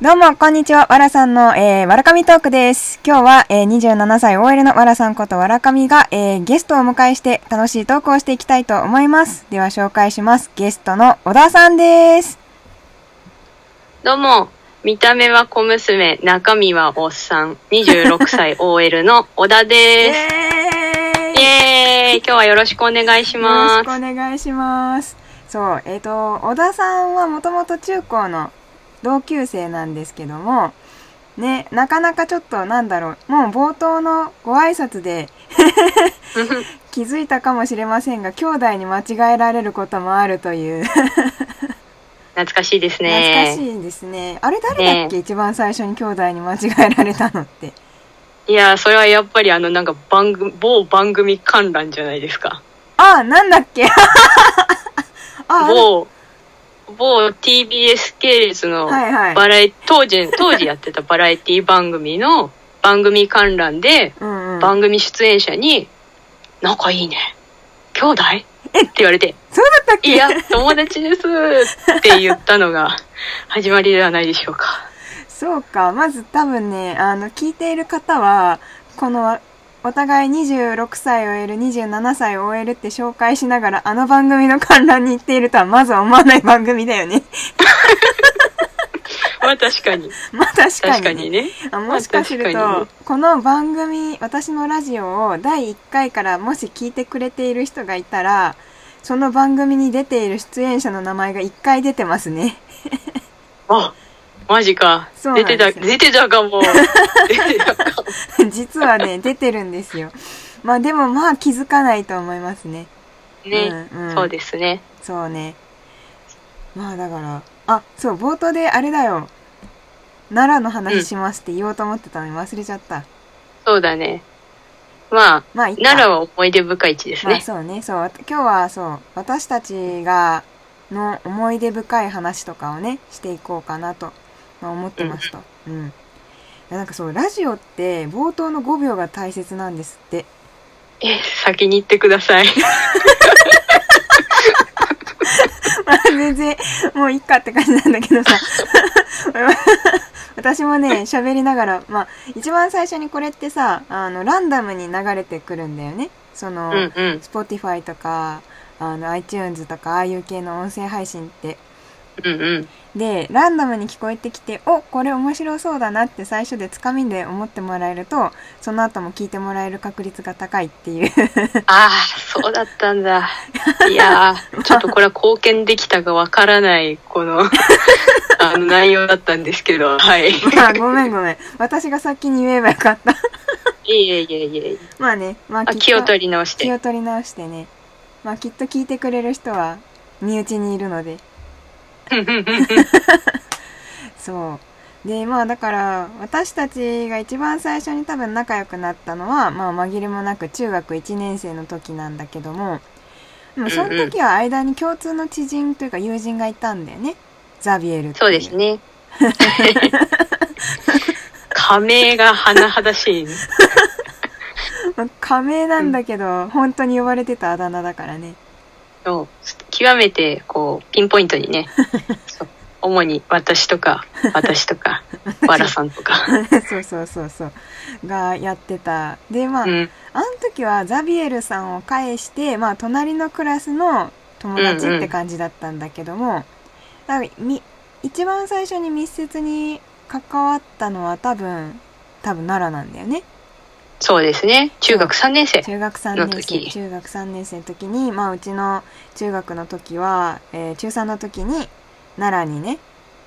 どうも、こんにちは。わらさんの、えー、わらかみトークです。今日は、えー、27歳 OL のわらさんことわらかみが、えー、ゲストをお迎えして楽しいトークをしていきたいと思います。では紹介します。ゲストの小田さんです。どうも、見た目は小娘、中身はおっさん、26歳 OL の小田イです。イイエーイ今日はよろしくお願いしよろましくお願いします。そう、えっ、と、小田さんはもともと中高の同級生なんですけども、ね、なかなかちょっとなんだろう、もう冒頭のご挨拶です。気づいたかもしれませんが、兄弟に間違えられることもあるという、懐かしいです懐かね。しいですね。あれ誰だっけ、一番最初に兄弟に間違えられたのって。いやー、それはやっぱりあの、なんか番組、某番組観覧じゃないですか。あ、なんだっけ あ、某、某 TBS 系列のはいはいバラエ、当時、当時やってた バラエティ番組の番組観覧で、うんうん。番組出演者に、仲いいね。兄弟？って言われて、そうだったっけ？いや、友達ですって言ったのが 始まりではないでしょうか。そうか。まず多分ね、あの、聞いている方は、この、お互い26歳 OL、27歳 OL って紹介しながら、あの番組の観覧に行っているとはまず思わない番組だよね。まあ確かに。まあ確かに。確かにね。あもしかすると、ねこの番組、私のラジオを第1回からもし聞いてくれている人がいたら、その番組に出ている出演者の名前が1回出てますね。あ、マジか。出てた、出てたかも。出てたかも。実はね、出てるんですよ。まあでもまあ気づかないと思いますね。ね、うんうんそうですね。そうね。まあだから、あ、そう、冒頭であれだよ。奈良の話しますって言おうと思ってたのに忘れちゃった。そうだね。まあ、まあ。奈良は思い出深い地ですまあね。そうね、そう。今日はそう、私たちが、の思い出深い話とかをね、していこうかなと、まあ、思ってますと。うん。なんかそう、ラジオって冒頭の5秒が大切なんですって。え、先に言ってください。まあ全然、もういっかって感じなんだけどさ。私もね、喋りながら、まあ、一番最初にこれってさ、あの、ランダムに流れてくるんだよね。その、うんうん。Spotify とか、あの、iTunes とか、ああいう系の音声配信って。うんうん。で、ランダムに聞こえてきて、お、これ面白そうだなって最初でつかみで思ってもらえると、その後も聞いてもらえる確率が高いっていう。ああ、そうだったんだ。いやー、ちょっとこれは貢献できたかわからない、この、あの内容だったんですけど、はい。いまあ、ごめんごめん。私が先に言えばよかった。えいえいえいえ。まあね、まああ気を取り直して。気を取り直してね。まあきっと聞いてくれる人は身内にいるので。そう。で、まあだから、私たちが一番最初に多分仲良くなったのは、まあ紛れもなく中学1年生の時なんだけども、でもその時は間に共通の知人というか友人がいたんだよね。ザビエルそうです。ね。仮名が甚だしい、ね。まあ仮名なんだけど、本当に呼ばれてたあだ名だからね。そう極めて、こう、ピンポイントにね、主に私とか、私とか、わらさんとか。そうそうそうそう。がやってた。で、まあ、うん。あの時はザビエルさんを介して、まあ、隣のクラスの友達うんうんって感じだったんだけども、だからみ一番最初に密接に関わったのは多分、多分奈良なんだよね。そうですね。中学3年生。中学3の年生。時中学3年生の時に、まあ、うちの中学の時は、えー中3の時に奈良にね、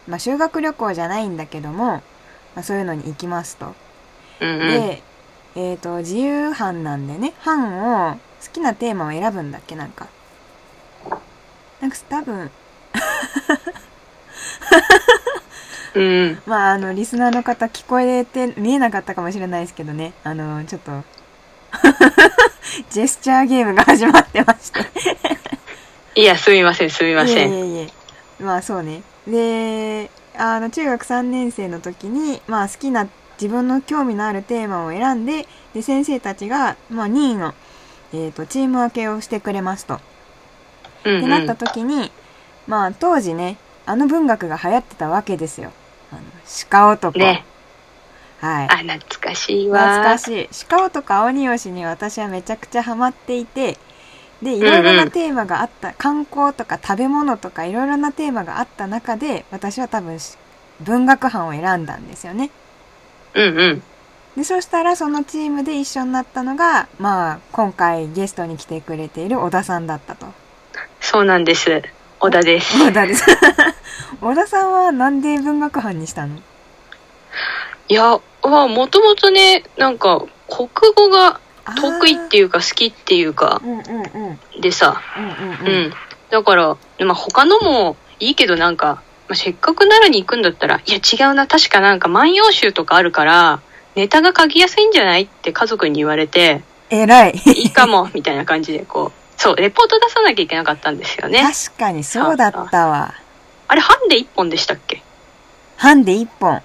まあ、修学旅行じゃないんだけども、まあ、そういうのに行きますと。うんうん。で、えっ、と、自由班なんでね、班を、好きなテーマを選ぶんだっけ、なんか。なんか多分、うん。まあ、あの、リスナーの方聞こえて見えなかったかもしれないですけどね、あの、ちょっと、ジェスチャーゲームが始まってまして。いや、すみません、すみません。いえいえいえ。まあ、そうね。で、あの、中学3年生の時に、まあ、好きな、自分の興味のあるテーマを選んで、で、先生たちが、まあ、任意の、えっ、と、チーム分けをしてくれますと。うんうんってなった時に、まあ当時ね、あの文学が流行ってたわけですよ。鹿男。ね。はい。あ、懐かしいわ。懐かしい。鹿男青鬼しに私はめちゃくちゃハマっていて、で、いろいろなテーマがあった、観光とか食べ物とかいろいろなテーマがあった中で、私は多分し文学班を選んだんですよね。うんうん。で、そしたらそのチームで一緒になったのが、まあ、今回ゲストに来てくれている小田さんだったと。そうなんです。小田です。小田です。小田さんはなんで文学班にしたの？いや、は、もともとね、なんか、国語が得意っていうか好きっていうか、うんうんうん。うんでさ、うんうん。うん。だから、まあ、他のもいいけどなんか、まあ、せっかく奈良に行くんだったら、いや違うな、確かなんか万葉集とかあるから、ネタが書きやすいんじゃないって家族に言われて、偉い。いいかも、みたいな感じでこう、そう、レポート出さなきゃいけなかったんですよね。確かにそうだったわ。あれ、ハンデ一本でしたっけ？ハンデ一本。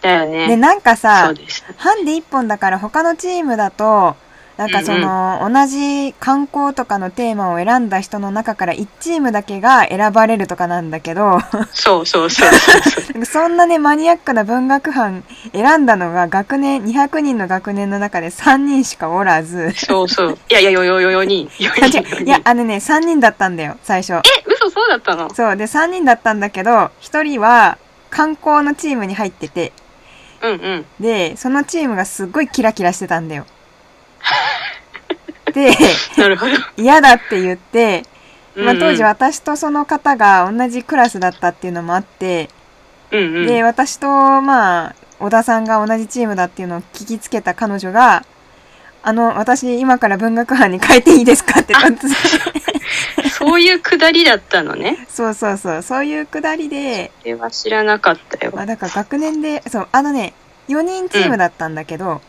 だよね。で、なんかそさ。ハンデ一本だから他のチームだと、なんかその、同じ観光とかのテーマを選んだ人の中から1チームだけが選ばれるとかなんだけど、そうそうそうそうそんか そんなね、マニアックな文学班選んだのが学年、200人の学年の中で3人しかおらず、そうそう。いやいや、よよよよ人。4あ人。いや、あのね、3人だったんだよ、最初。え、嘘そうだったの？そう、で、3人だったんだけど、1人は観光のチームに入ってて、うんうん。で、そのチームがすっごいキラキラしてたんだよ。で、なるほど。嫌だって言って、まあ、当時は、私とその方が同じクラスだったっていうのもあって、うんうん。で、私と、まあ、小田さんが同じチームだっていうのを聞きつけた彼女が、あの、私今から文学班に変えていいですかって突然。そういうくだりだったのね。そうそうそう、そういうくだりで、それは知らなかったよ。まあだから学年で、そう、あのね、4人チームだったんだけど、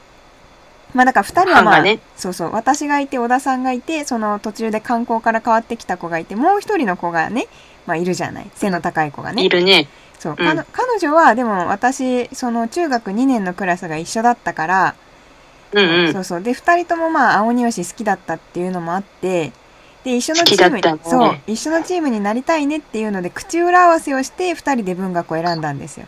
まあだから2人はまあ、ねそうそう、私がいて、小田さんがいて、その途中で観光から変わってきた子がいて、もう一人の子がね、まあいるじゃない。背の高い子がね。いるね。そう、うん彼女はでも私その中学2年のクラスが一緒だったから、うんうん。そうそうで2人ともまあ青鬼推し好きだったっていうのもあってで一緒のチームに、ねそう一緒のチームになりたいねっていうので口裏合わせをして2人で文学を選んだんですよ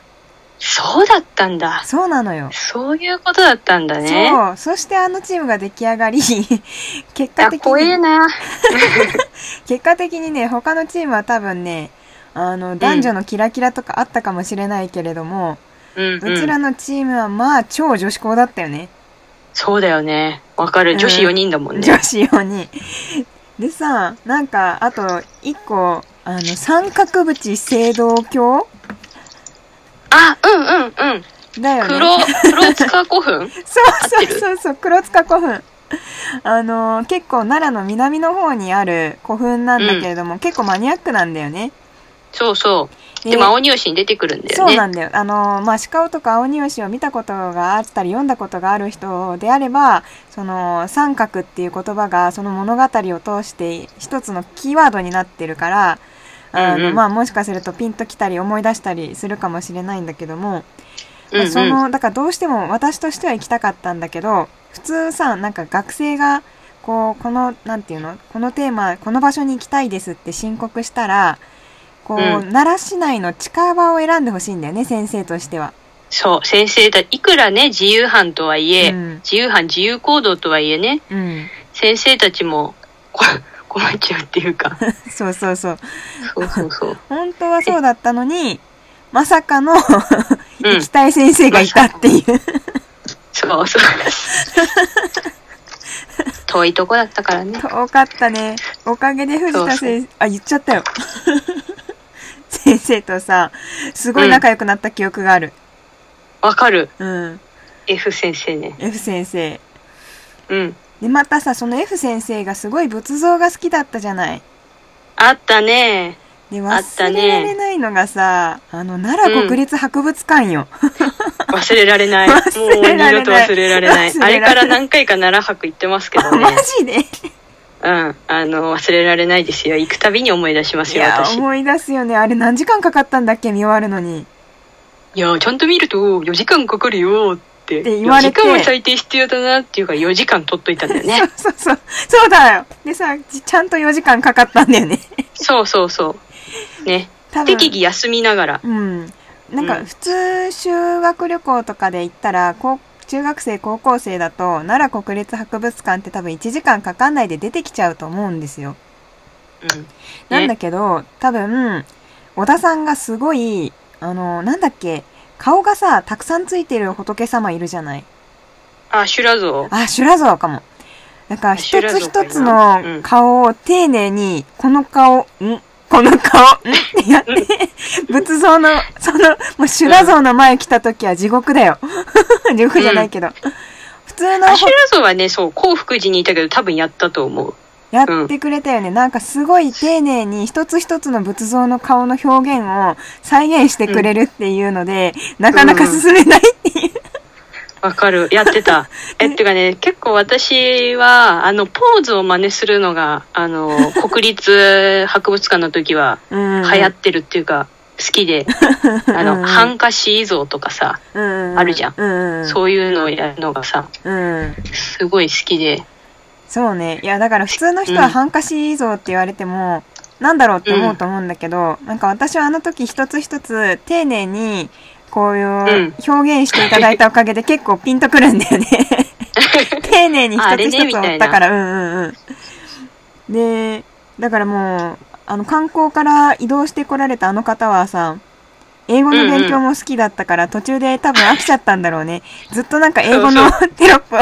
そうだったんだ。そうなのよそういうことだったんだね。そうそしてあのチームが出来上がり 結果あ、的怖えにな。結果的にね他のチームは多分ねあの男女のキラキラとかあったかもしれないけれども、うんうちらうん。のチームはまあ超女子校だったよねそうだよね。わかる。女子4人だもんね。女子用に。でさ、なんか、あと、一個、あの、三角縁青銅鏡あ、うんうんうん。だよね。黒、黒塚古墳？そうそうそうそう、黒塚古墳。あの、結構奈良の南の方にある古墳なんだけれども、結構マニアックなんだよね。そうそう。ででも、青鬼推しに出てくるんだよね。そうなんだよ。あの、まあ、鹿尾とか青鬼牛を見たことがあったり読んだことがある人であれば、その、三角っていう言葉がその物語を通して一つのキーワードになってるから、あの、うんうんまあ、もしかするとピンときたり思い出したりするかもしれないんだけども、うんうんその、だからどうしても私としては行きたかったんだけど、普通さ、なんか学生が、こう、この、なんていうのこのテーマ、この場所に行きたいですって申告したら、こう、うん奈良市内の近場を選んでほしいんだよね、先生としては。そう、先生だ、いくらね、自由班とはいえ、うん自由班、自由行動とはいえね、うん。先生たちも、こ困っちゃうっていうか、そうそうそう。そうそうそう。本当はそうだったのに、まさかのう行んきたい先生がいたっていう。そうそう。遠いとこだったからね。遠かったね。おかげで藤田先生、あ、言っちゃったよ。先生とさ、すごい仲良くなった記憶がある。わかる。うん。F 先生ね。F 先生。うん。で、またさ、その F 先生がすごい仏像が好きだったじゃない。あったね。で、あった忘ねれられないのがさ、あの、奈良国立博物館よ。忘れられない。もう忘れられない二度と忘れられない。忘れられないあれから何回か奈良博行ってますけどマね。ジで？うん。あの、忘れられないですよ。行くたびに思い出しますよ、いや、私。い思い出すよね。あれ何時間かかったんだっけ？見終わるのに。や、ちゃんと見ると4時間かかるよって。って言われて4時間は最低必要だなっていうから4時間取っといたんだよね。そうそうそう。そうだよ。でさ、ちちゃんと4時間かかったんだよね。そうそうそう。ね。適宜休みながら。うん。なんか普通修学旅行とかで行ったら、こう中学生高校生だと奈良国立博物館って多分1時間かかんないで出てきちゃうと思うんですよ。うん。なんだけど、多分、小田さんがすごい、あの、なんだっけ、顔がさ、たくさんついてる仏様いるじゃない。あ、修羅像。あ、修羅像かも。だから一つ一つのうん顔を丁寧に、この顔、ん？この顔、ん？ってやって、仏像の、その、もう修羅像の前来た時は地獄だよ。地獄じゃないけど。普通のあ、修羅像はね、そう、幸福寺にいたけど多分やったと思う。やってくれたよね。なんかすごい丁寧に一つ一つの仏像の顔の表現を再現してくれるっていうので、なかなか進めないっていう。わかる。やってた。え、ってかね、結構私は、あの、ポーズを真似するのが、あの、国立博物館の時はうん。流行ってるっていうか、好きで、あうんの、ハンカシ像とかさ、うんあるじゃんうんうん。そういうのをやるのがさ、うん。すごい好きで、そうね。いや、だから普通の人はハンカチ像って言われても、なんだろうって思うと思うんだけど、なんか私はあの時一つ一つ丁寧に、こういう表現していただいたおかげで結構ピンとくるんだよね。丁寧に一つ一つ追ったから、うんうんうん。で、だからもう、あの観光から移動してこられたあの方はさ、英語の勉強も好きだったから、途中で多分飽きちゃったんだろうね。ずっとなんか英語のテロップを。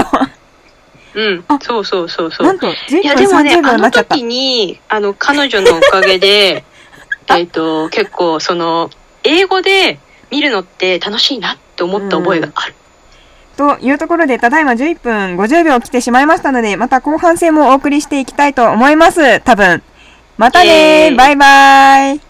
うんあ、そうそうそうそう。なんと、11いや、分でもね、30秒あの。時に、あの、彼女のおかげで、えっと、結構、その、英語で見るのって楽しいなって思った覚えがある。というところで、ただいま11分50秒来てしまいましたので、また後半戦もお送りしていきたいと思います。多分。またねバイバイ